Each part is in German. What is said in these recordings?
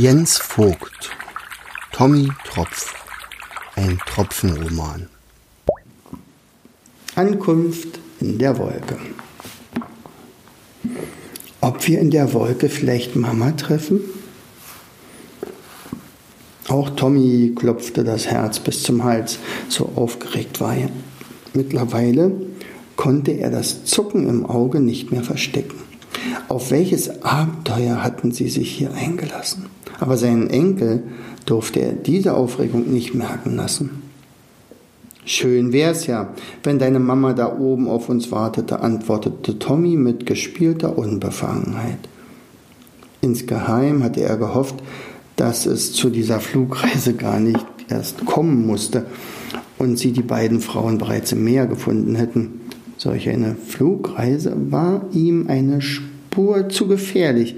Jens Vogt Tommy Tropf Ein Tropfenroman Ankunft in der Wolke Ob wir in der Wolke vielleicht Mama treffen? Auch Tommy klopfte das Herz bis zum Hals, so aufgeregt war er. Mittlerweile konnte er das Zucken im Auge nicht mehr verstecken. Auf welches Abenteuer hatten sie sich hier eingelassen? Aber seinen Enkel durfte er diese Aufregung nicht merken lassen. Schön wär's ja, wenn deine Mama da oben auf uns wartete, antwortete Tommy mit gespielter Unbefangenheit. Insgeheim hatte er gehofft, dass es zu dieser Flugreise gar nicht erst kommen musste und sie die beiden Frauen bereits im Meer gefunden hätten. Solch eine Flugreise war ihm eine Zu gefährlich,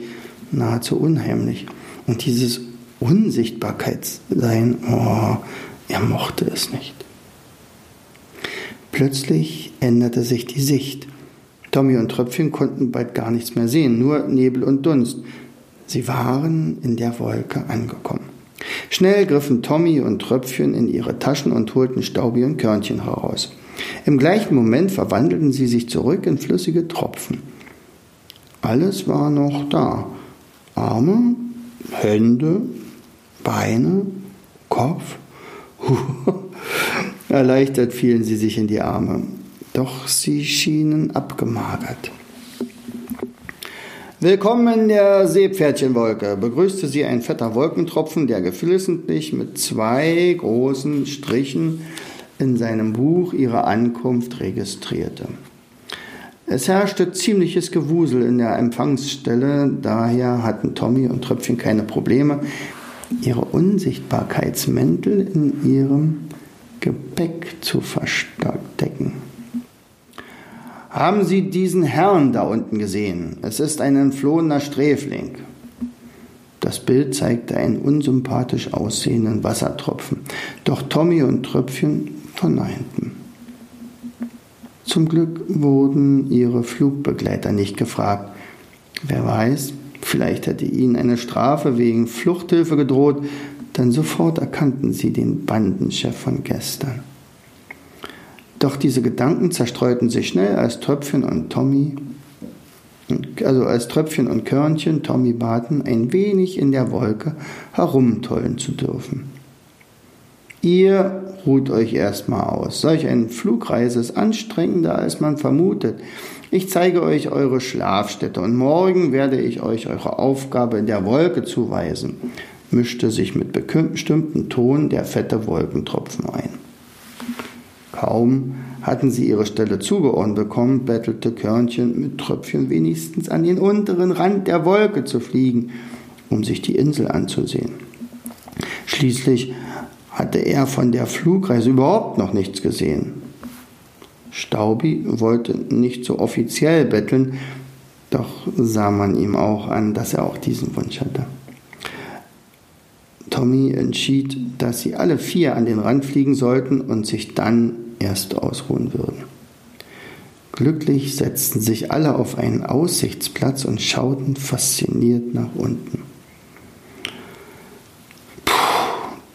nahezu unheimlich. Und dieses Unsichtbarkeitssein, oh, er mochte es nicht. Plötzlich änderte sich die Sicht. Tommy und Tröpfchen konnten bald gar nichts mehr sehen, nur Nebel und Dunst. Sie waren in der Wolke angekommen. Schnell griffen Tommy und Tröpfchen in ihre Taschen und holten Staubi und Körnchen heraus. Im gleichen Moment verwandelten sie sich zurück in flüssige Tropfen. Alles war noch da. Arme, Hände, Beine, Kopf. Erleichtert fielen sie sich in die Arme, doch sie schienen abgemagert. Willkommen in der Seepferdchenwolke, begrüßte sie ein fetter Wolkentropfen, der geflissentlich mit zwei großen Strichen in seinem Buch ihre Ankunft registrierte. Es herrschte ziemliches Gewusel in der Empfangsstelle, daher hatten Tommy und Tröpfchen keine Probleme, ihre Unsichtbarkeitsmäntel in ihrem Gepäck zu verstecken. Haben Sie diesen Herrn da unten gesehen? Es ist ein entflohener Sträfling. Das Bild zeigte einen unsympathisch aussehenden Wassertropfen, doch Tommy und Tröpfchen verneinten. Zum Glück wurden ihre Flugbegleiter nicht gefragt. Wer weiß, vielleicht hätte ihnen eine Strafe wegen Fluchthilfe gedroht, denn sofort erkannten sie den Bandenchef von gestern. Doch diese Gedanken zerstreuten sich schnell, als Tröpfchen und Tommy, also als Tröpfchen und Körnchen Tommy baten, ein wenig in der Wolke herumtollen zu dürfen. Ihr ruht euch erstmal aus. Solch eine Flugreise ist anstrengender, als man vermutet. Ich zeige euch eure Schlafstätte und morgen werde ich euch eure Aufgabe in der Wolke zuweisen, mischte sich mit bestimmtem Ton der fette Wolkentropfen ein. Kaum hatten sie ihre Stelle zugeordnet bekommen, bettelte Körnchen mit Tröpfchen wenigstens an den unteren Rand der Wolke zu fliegen, um sich die Insel anzusehen. Schließlich hatte er von der Flugreise überhaupt noch nichts gesehen. Staubi wollte nicht so offiziell betteln, doch sah man ihm auch an, dass er auch diesen Wunsch hatte. Tommy entschied, dass sie alle vier an den Rand fliegen sollten und sich dann erst ausruhen würden. Glücklich setzten sich alle auf einen Aussichtsplatz und schauten fasziniert nach unten.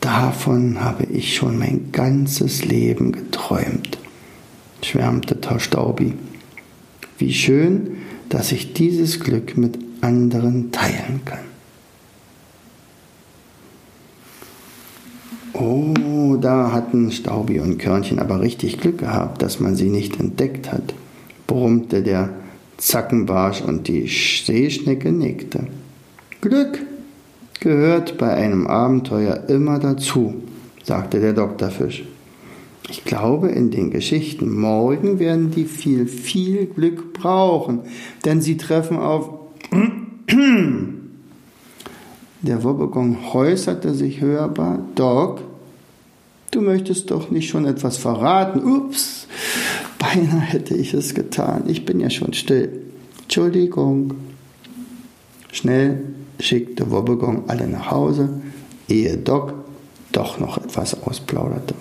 Davon habe ich schon mein ganzes Leben geträumt, schwärmte Staubi. Wie schön, dass ich dieses Glück mit anderen teilen kann. Oh, da hatten Staubi und Körnchen aber richtig Glück gehabt, dass man sie nicht entdeckt hat, brummte der Zackenbarsch und die Seeschnecke nickte. Glück, gehört bei einem Abenteuer immer dazu, sagte der Doktorfisch. Ich glaube, in den Geschichten morgen werden die viel, viel Glück brauchen, denn sie treffen auf. Der Wobbegong häuserte sich hörbar. Doc, du möchtest doch nicht schon etwas verraten. Ups, beinahe hätte ich es getan. Ich bin ja schon still. Entschuldigung. Schnell schickte Wobbegong alle nach Hause, ehe Doc doch noch etwas ausplauderte.